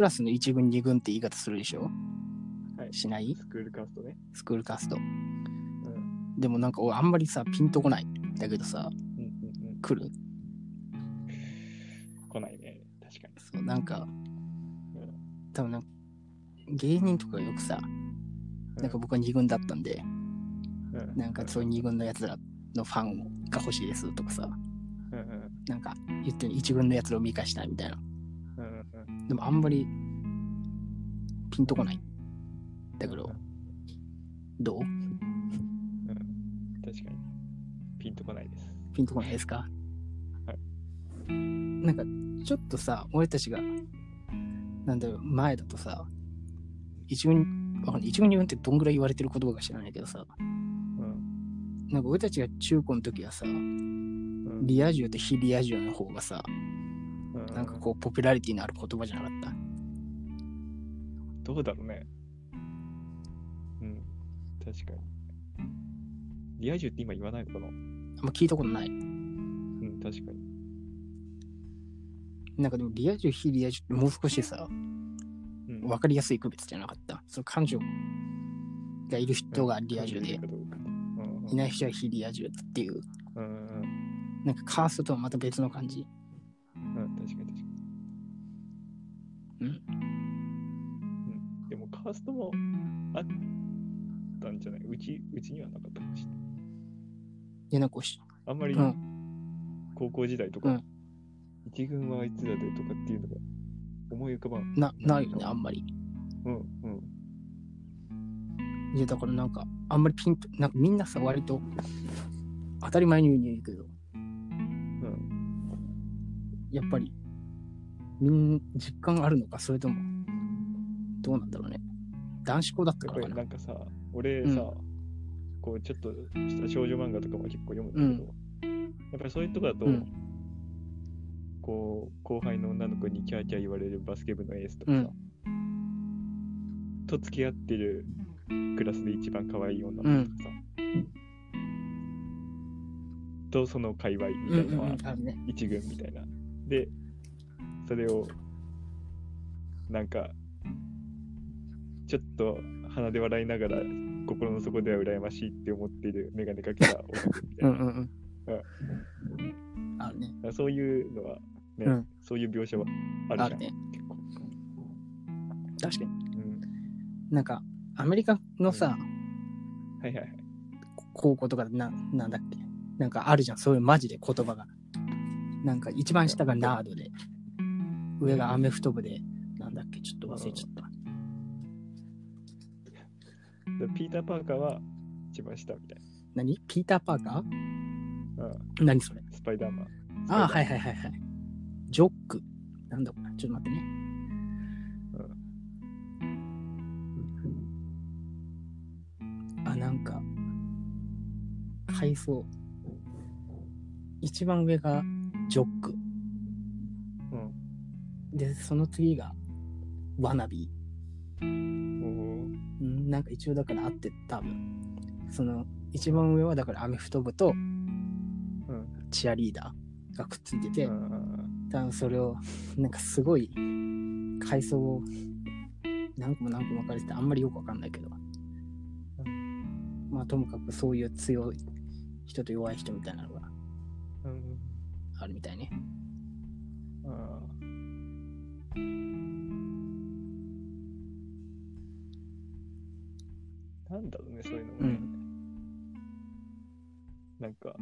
クラスの1軍、2軍って言い方するでしょ？はい。しない？スクールカーストね。スクールカースト。うん。でもなんか俺あんまりさ、ピンとこない。だけどさ、うんうんうん。来る？来ないね。確かに。そう、なんか、うん多分なんか、芸人とかよくさ、なんか僕は2軍だったんで、うん、なんかそういう2軍のやつらのファンが欲しいですとかさ、うんうんなんか言ってる1軍のやつらを見返したいみたいな。でもあんまりピンとこない。だけど、どう？うん確かに。ピンとこないです。ピンとこないですか？はいなんかちょっとさ、俺たちが、なんだろう、前だとさ、一軍、わかんない。一軍二軍ってどんぐらい言われてる言葉か知らないけどさ、うんなんか俺たちが中高の時はさ、うんリア充と非リア充の方がさ、うんなんかこう、ポピュラリティのある言葉じゃなかった？どうだろうね。うん。確かに。リア充って今言わないのかな？あんま聞いたことない。うん、確かに。なんかでもリア充、非リア充ってもう少しさ、うんわかりやすい区別じゃなかった？その感情がいる人がリア充で、うんいない人は非リア充っていう、うんうんなんかカーストとはまた別の感じ。ストもあったんじゃない？うち、うちにはなかったかもしれない。で、なんかこうし、あんまりうん、高校時代とかうん、一軍はあいつらでとかっていうのが思い浮かばん。な、ないよね、あんまり。うんうん。いや、だからなんか、あんまりピンと、なんかみんなさ、割と、当たり前に言うに言うけど、うん。やっぱり、みん実感あるのか、それとも、どうなんだろうね。男子校だったやっぱからかな。りなんかさ、俺うんさ、こうちょっとした少女漫画とかも結構読むんだけど、やっぱりそういうとこだと、うんこう後輩の女の子にキャーキャー言われるバスケ部のエースとかさ、と付き合ってるクラスで一番可愛い女の子とかさ、とその界隈みうんたいなのは。一軍みたいな。で、それを、なんか、ちょっと鼻で笑いながら、心の底では羨ましいって思っているメガネかけた男みたいな。うんうんうん。あるね。あそういうのは、ね、うんそういう描写はあるじゃん。ね。結構。確かに。うん。なんか、アメリカのさ、はいはいはい。高校とかでな、なんだっけ？なんかあるじゃん、そういうマジで言葉が。なんか一番下がナードで、上がアメフト部で、なんだっけ？ちょっと忘れちゃっでピーター・パーカーは一番下みたい何？ピーター・パーカー？な。うん。何それ？スパイダーマン。ああ、はいい。はいはいはい。ジョック。なんだこれ？ちょっと待ってね。あ、なんか、階層。一番上がジョック。うん。で、その次がワナビおーうんなんか一応だからあって多分。その一番上はだからアメフト部とうん。チアリーダーがくっついてて、うん多分それをなんかすごい階層を何個も何個も分かれててあんまりよくわかんないけど、まあともかくそういう強い人と弱い人みたいなのがうん。あるみたいね。あーなんだろうね、そういうのもね。うんなんか、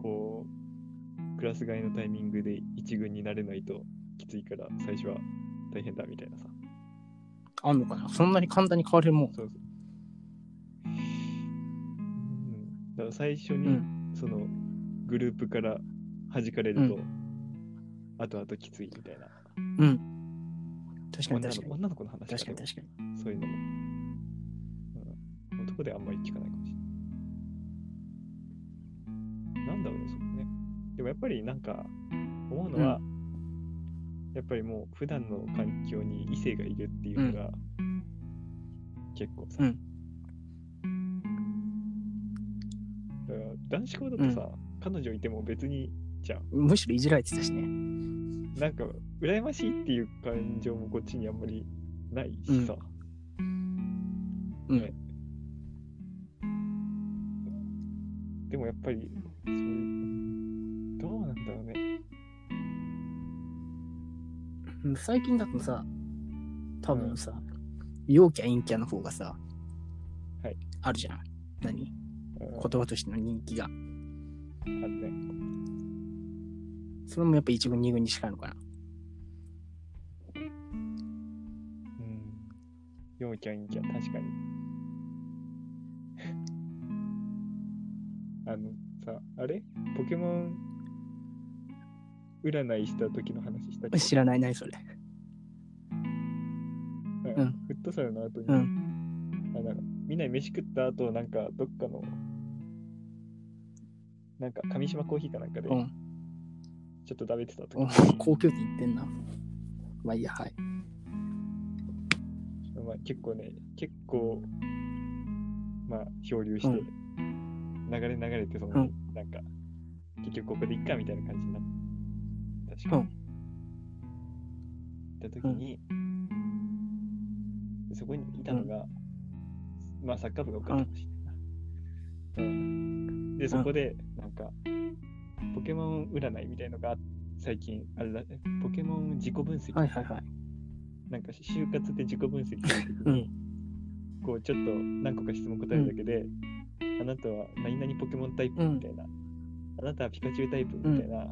こう、クラス替えのタイミングで一軍になれないときついから、最初は大変だみたいなさ。あんのかな？そんなに簡単に変われるもん。そうそう。うん。だから最初に、うん。その、グループから弾かれると、う後々きついみたいな。うん。確かに女の確かに。女の子の話確かに確かに。そういうのも。うん、男ではあんまり聞かないかもしれない。なんだろうね、そこね。でもやっぱりなんか、思うのは、やっぱりもう普段の環境に異性がいるっていうのが、結構さ、うんだから男子校だとさ、彼女いても別にじゃん。むしろいじられてたしね。なんか、羨ましいっていう感情もこっちにあんまりないしさ。うんねっぱり、そういう、どうなんだろうね。うん最近だとさ、多分さ、陽キャ陰キャの方がさ、はいあるじゃん。何？うん言葉としての人気が。あるね。それもやっぱ一軍二軍に近いのかな。うん。陽キャ陰キャ、確かに。あのさ、あれ？ポケモン占いした時の話したっけ？知らないないそれ。うんフットサルの後に、うん。あなんかみんなで飯食った後、なんかどっかの、なんか上島コーヒーかなんかで、うん。ちょっと食べてた時おに、高級店行ってんな。まあいいや、はい。まあ、結構ね、結構、まあ、漂流して、うん流れ流れて、その、うんなんか、結局ここでいっかみたいな感じになった。確かに。うん行った時に、そこにいたのが、まあ、サッカー部が多かったかもしれないな。うん。で、そこで、なんか、ポケモン占いみたいのが最近あれだ、ポケモン自己分析。はいはいはい。なんか、就活で自己分析する時に、うん。こうちょっと何個か質問答えるだけで、あなたは何々ポケモンタイプうん。みたいな、あなたはピカチュウタイプみたいな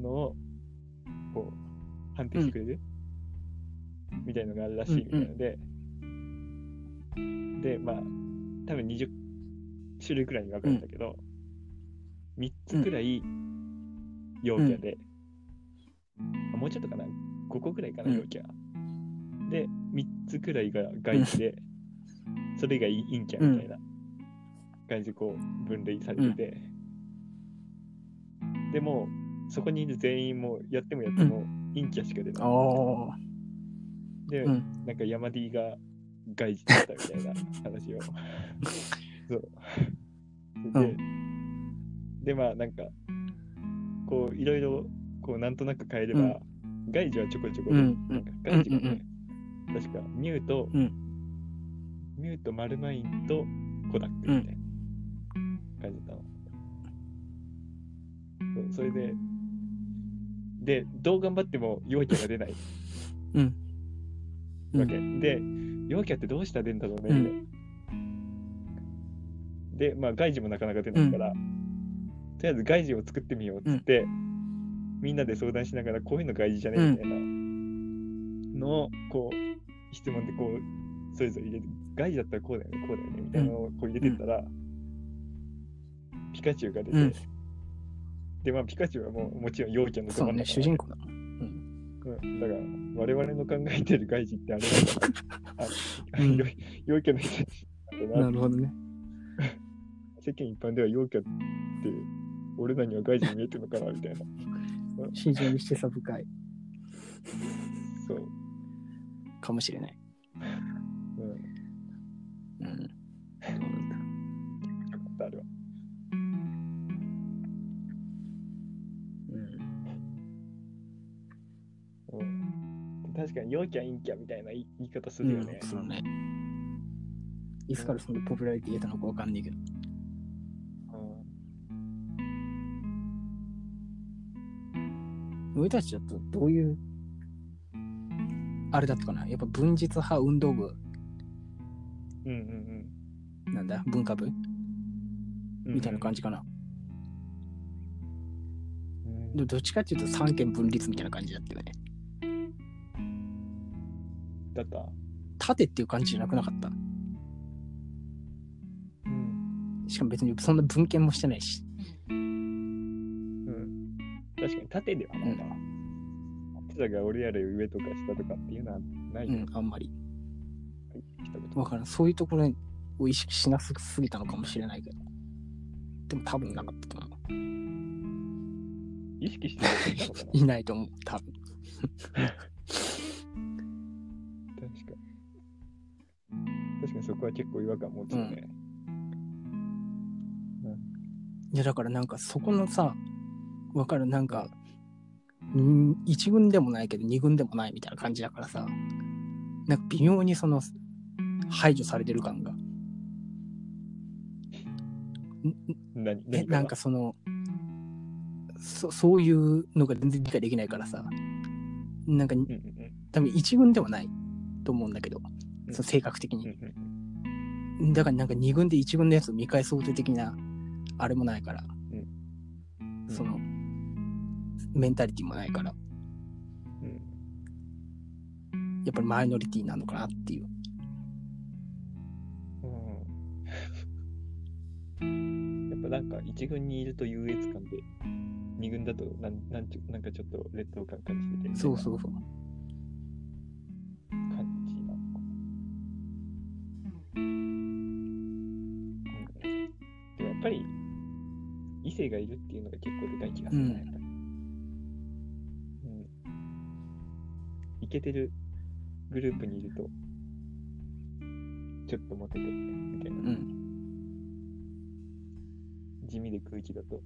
のをこう判定してくれる、みたいのがあるらしいみたいなので、で、まあ、多分20種類くらいに分かるんだけど、3つくらい陽キャで、あもうちょっとかな、5個くらいかな、うん。陽キャ。で、3つくらいが外気で、それ以外陰キャみたいな感じでこう分類されてて、でも、そこにいる全員もやってもやっても陰キャしか出ない。で、うん。なんか山 D が外事だったみたいな話を。そう。で、うん。で、まあなんか、こういろいろこうなんとなく変えれば、うん。外事はちょこちょこで、うん。うんなんか外事もね、うん。確かミュウと、うん。ミュウとマルマインとコダックみたいなそれで、で、どう頑張っても陽キャが出ない。うん。うん。わけ。で、陽キャってどうしたら出るんだろうね、うん。で、まあ、外事もなかなか出ないから、とりあえず外事を作ってみようっつって、みんなで相談しながら、こういうの外事じゃねみたいなのを、こう、質問でこう、それぞれ入れて、外事だったらこうだよね、こうだよね、みたいなのをこう入れてったら、ピカチュウが出て、うんで、まあ、ピカチュウはもうもちろん陽キャのそうね、主人公だもん。うん、だから、我々の考えてる外事ってあれだな。あうん陽陽キャの人たちなななるほどね。世間一般では陽キャって、俺らには外事に見えてるのかなみたいな。非常に示唆深いそう。かもしれない。うん。ようん。確かに陽キャ、陰キャみたいな言い方するよねう。ん、そうね。いつからそのポピュラリティ得たのかわかんないけど。俺たちだとどういう、あれだったかな？やっぱ文実派運動部、うんうんなんだ？文化部？うん。みたいな感じかな。うんでどっちかっていうと三権分立みたいな感じだったよね。だった。縦っていう感じじゃなくなかった。うん。しかも別にそんな文献もしてないし。うん。確かに縦ではないな。縦だが俺やれ上とか下とかっていうのはないうよ。ん、あんまり。わからん。そういうところを意識しなすすぎたのかもしれないけど。でも多分なかったと思う。意識してな？いないと思う、多分。そこは結構違和感持つよね。いや、だからなんかそこのさ、わかる、なんか、ん？1軍でもないけど2軍でもないみたいな感じだからさ、なんか微妙にその排除されてる感が。何？え、なんかその、そそういうのが全然理解できないからさ、なんかうんうん多分1軍ではないと思うんだけど、うん。その性格的うんうに。んだからなんか2軍で1軍のやつを見返そうと的な、あれもないから、うん。その、メンタリティもないから、うん。やっぱりマイノリティなのかなっていう。うん。やっぱなんか一軍にいると優越感で、二軍だとなんなんちゅなんかちょっと劣等感感じててそうそうそう。異性がいるっていうのが結構でかい気がするな、うんやっぱり。うん。イケてるグループにいると、ちょっとモテてるみたいな。うん。地味で空気だと、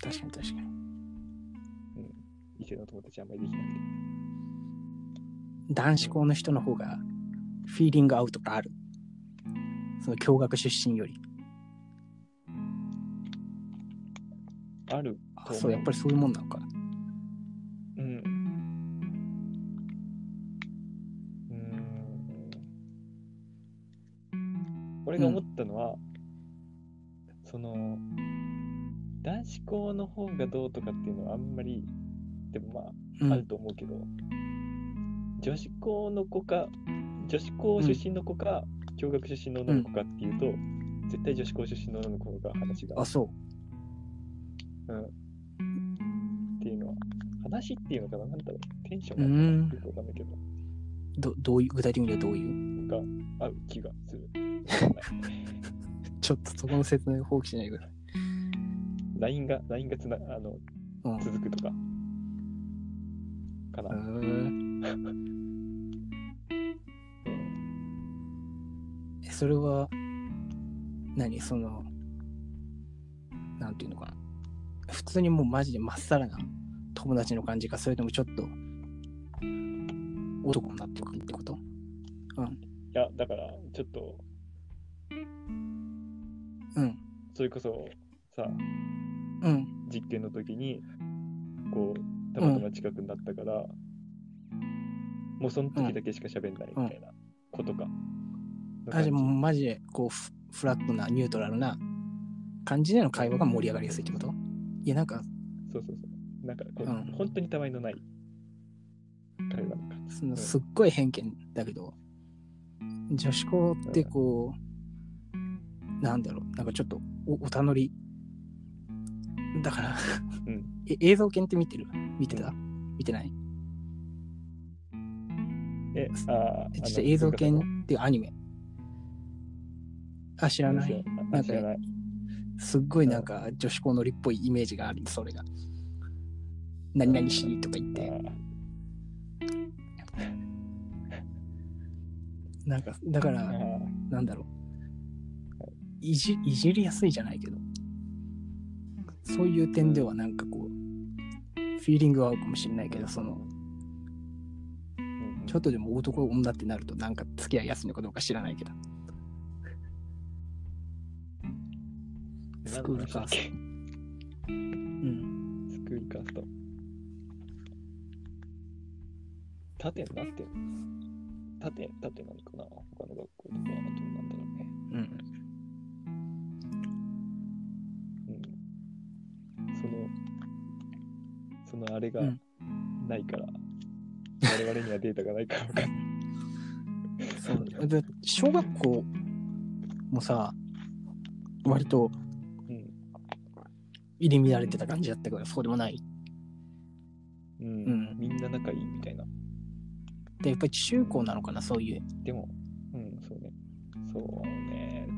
確かに確かに。異性の友達あんまりできなくて。男子校の人の方が、フィーリングアウトがある。その共学出身より。あるあそう、やっぱりそういうもんなのか。うん。うーん。俺が思ったのは、その、男子校の方がどうとかっていうのはあんまり、でもまあ、うん。あると思うけど、女子校の子か、女子校出身の子か、共学出身の女の子かっていうと、絶対女子校出身の女の子が話があ、そうん。っていうのは、話っていうのかな？なんだろう、テンショう。うンがよん。くわかんないけど、どどういう、具体的にはどういう？が合う気がする。ちょっとそこの説明放棄しないでください。LINE が、LINE がつな、あの、うん。続くとか、かな。それは、何？その、なんていうのかな？普通にもうマジでまっさらな友達の感じか、それともちょっと、男になってくるってこと？いや、だから、ちょっと、うん。それこそ、さ、うん。実験の時に、こう、たまたま近くになったから、もうその時だけしか喋んないみたいなことか。あ、じもうマジで、こうフ、フラットな、ニュートラルな感じでの会話が盛り上がりやすいってこと？いや、なんか、そうそうそう。なんかこう、うん本当にたわいのない会話の感じ。そのうんすっごい偏見だけど、女子校ってこう、なんだろう、なんかちょっとおおたのり。だから、うん え映像犬って見てる？見てた？見てない？え、ああ、えちょっと映像犬っていうアニメ。あ、知知らない？あなんか知らない。すっごいなんか女子校のりっぽいイメージがある、それが。何々しとか言って。なんか、だかあら、ーなんだろう。いじいじりやすいじゃないけど、そういう点ではなんかこう、フィーリングは合うかもしれないけど、その、ちょっとでも男女ってなるとなんか付き合いやすいのかどうか知らないけど。スクールカースト。うん。スクールカースト。縦になってる縦、縦なのかな他の学校とかはどうなんだろうね。うん。うん。その、そのあれがうんないから、我々にはデータがないから分かんない。そうで小学校もさ、割とうん。入り乱れてた感じだったから、そうでもない。うん。うんみんな仲いいみたいな。で、やっぱり中高なのかな、そういう。でも、うん、そうね。そうね。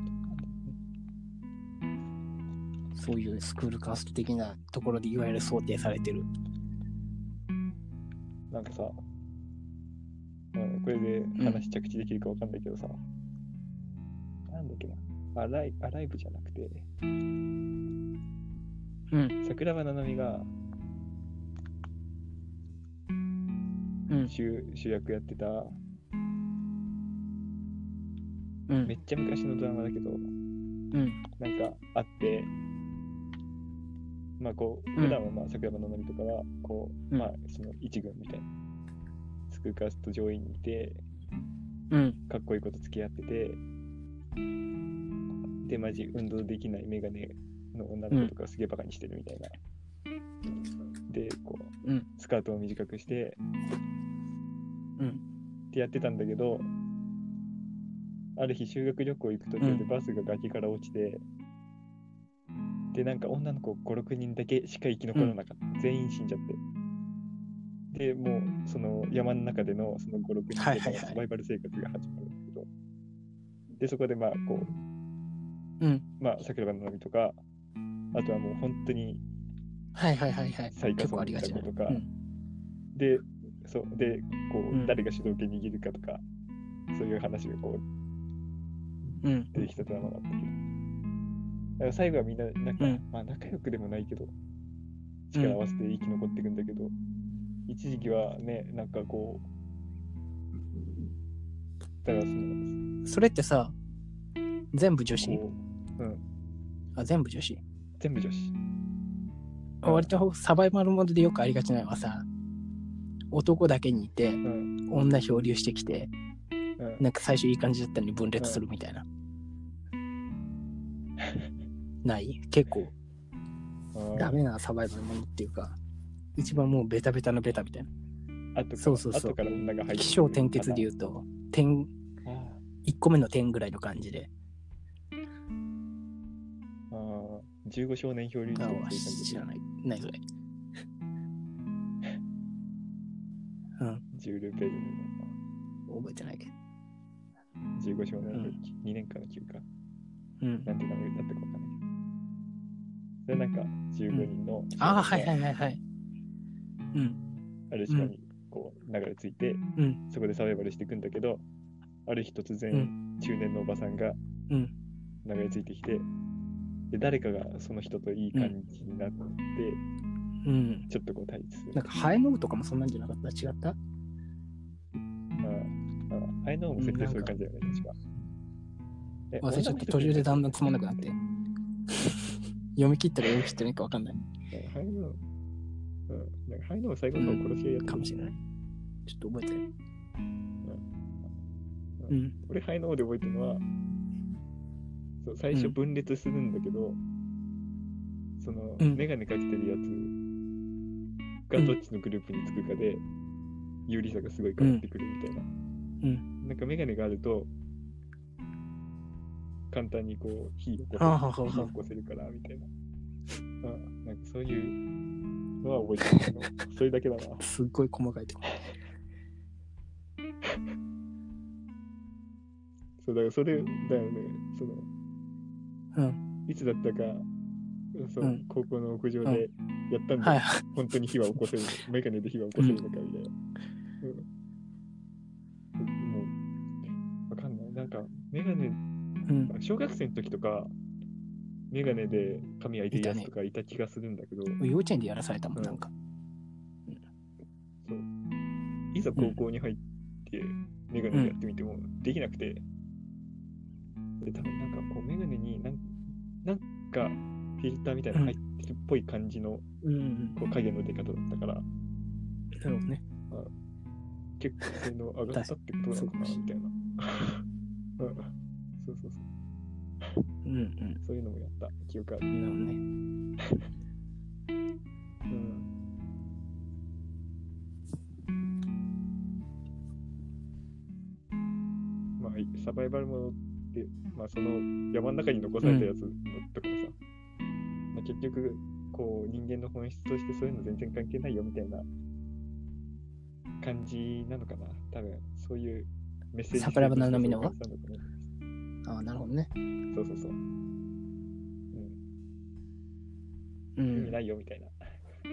そういうスクールカースト的なところでいわゆる想定されてる。なんかさ、うん、これで話着地できるかわかんないけどさ、なんだっけな、アライアライブじゃなくて、うん。桜庭ななみが、うん。主主役やってた、うんめ。っちゃ昔のドラマだけど、うん。なんかあって、まあこう、うん普段はまあ桜庭の波とかは、こう、うんまあその一軍みたいな、スクーカースト上位にいて、うん。かっこいい子と付き合ってて、で、マジ運動できないメガネの女の子とかすげえバカにしてるみたいな。で、こう、うんスカートを短くして、うん。ってやってたんだけど、ある日修学旅行行く途中でバスが崖から落ちて、で、なんか女の子5、6人だけしか生き残らなかった。全員死んじゃって。で、もうその山の中でのその5、6人でのサバイバル生活が始まるんだけど、で、そこでまあこう、うん。まあ桜庭の波とか、あとはもう本当にはいはいはいはい。最下層結構ありがちな。みたいなことかうん。で、そう、で、こう、うん誰が主導権握るかとか、そういう話がこううん。出てきたドラマがあったけど。だから最後はみんな、なんか、うんまあ仲良くでもないけど、力を合わせて生き残っていくんだけど、一時期はね、なんかこう、だからその、それってさ、全部女子？うん、あ、全部女子？全部女子。割とサバイバルモードでよくありがちなのはさ、男だけにいて、うん、女漂流してきて、うん。なんか最初いい感じだったのに分裂するみたいな。ない？結構ダメなサバイバルものっていうか、一番もうベタベタのベタみたいな。そうそうそう起承転結で言うと、点、あ1個目の点ぐらいの感じで。15少年漂流記あとか知らない。ないそれ。うん、ジュール・ベルの覚えてないけど。15少年漂流記、2年間の休暇。うん。なんて名前だったかわかんないけど。それなんか15人の、ああ、はいはいはいはい。うん、ある島にこう流れ着いて、うん、そこでサバイバルしていくんだけど、ある日突う然、中年のおばさんがうん、流れ着いてきて、で誰かがその人といい感じになって、うん。ちょっとこう対立する。なんか、ハエノウとかもそんなんじゃなかった？違った？ああ、あれのも設定そういう感じだよね、確か。え忘れちゃって途中でだんだんつまんなくなって？読み切ったら読み切ってないかわかんないハイノウ、うん、なんかハイノウ最後の方殺し合いやってかもしれない。ちょっと覚えてない。うん。俺、ハイノウで覚えてるのは、そう最初うん分裂するんだけど、その、うんメガネかけてるやつがどっちのグループにつくかで、有利さがすごい変わってくるみたいな。うん。なんかメガネがあると、簡単にこう、火を起こせ火を起こせるから、みたいな。うん、なんかそういうのは覚えてるけど、それだけだな。すっごい細かいとこ。そうだからそれだよね、その、うん。いつだったか、そううん高校の屋上でやったんだ、はいはい。本当に火は起こせる、メガネで火は起こせるのかみたいな。うんもう、わかんない。なんか、メガネ、うん。小学生の時とか、メガネで髪開いてるやつとかいた気がするんだけど、幼稚園でやらされたもん、うんなんか。そういざ高校に入って、メガネでやってみてもできなくて、で、多分なんかこう、メガネになんなんかフィルターみたいなの入ってるっぽい感じの。こう影の出方だったから、なるほどね。結構性能上がったってことなのかなみたいな。う んそうそうそう。うんうん。そういうのもやった記憶ある。なるほどね。うん。まあ、サバイバルものまあ、その山の中に残されたやつのとかもさ、まあ、結局、こう、人間の本質としてそういうの全然関係ないよみたいな感じなのかな。多分、そういうメッセージ性として桜庭の波のああ、なるほどね。うそうそうそう。ううん。意味んな。いよみたいな。う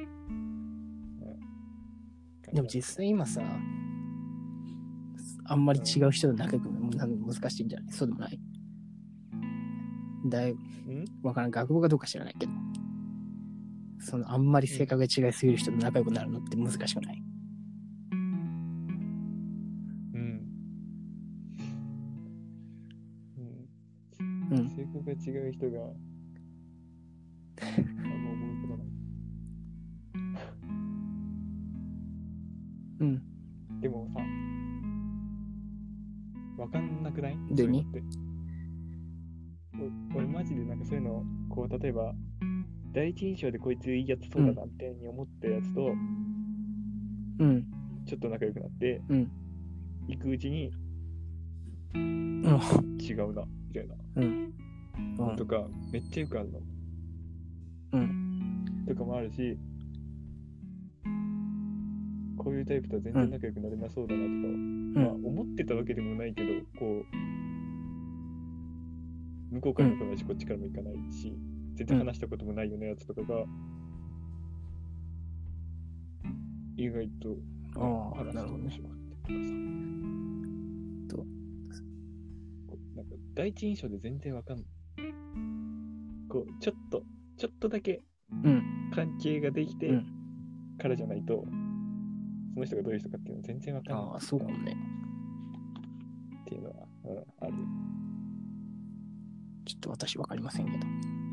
ん、でも実際今さ、あんまり違う人と仲良く難しいんじゃない？そうでもない？だいわからん。学部がどうか知らないけど。その、あんまり性格が違いすぎる人と仲良くなるのって難しくない？うん。うん。うん、性格が違う人が俺マジでなんかそういうの、こう、例えば、第一印象でこいついいやつそうだなってに思ったやつと、うん。ちょっと仲良くなって、うん。行くうちにうん。違うな、みたいな。うん。うんとか、めっちゃよくあるの。うん。とかもあるし、こういうタイプとは全然仲良くなれなそうだなとか、まあ、思ってたわけでもないけど、こう、向こうからも来ないし、こっちからも行かないし、全然話したこともないようなやつとかが、意外と、ああ話してほどね面白かったりとかさ。となんか第一印象で全然わかんない。こう、ちょっと、ちょっとだけうん。関係ができてうんからじゃないと、その人がどういう人かっていうの全然わかんない。ああ、そうかもね。っていうのは。ちょっと私わかりませんけど。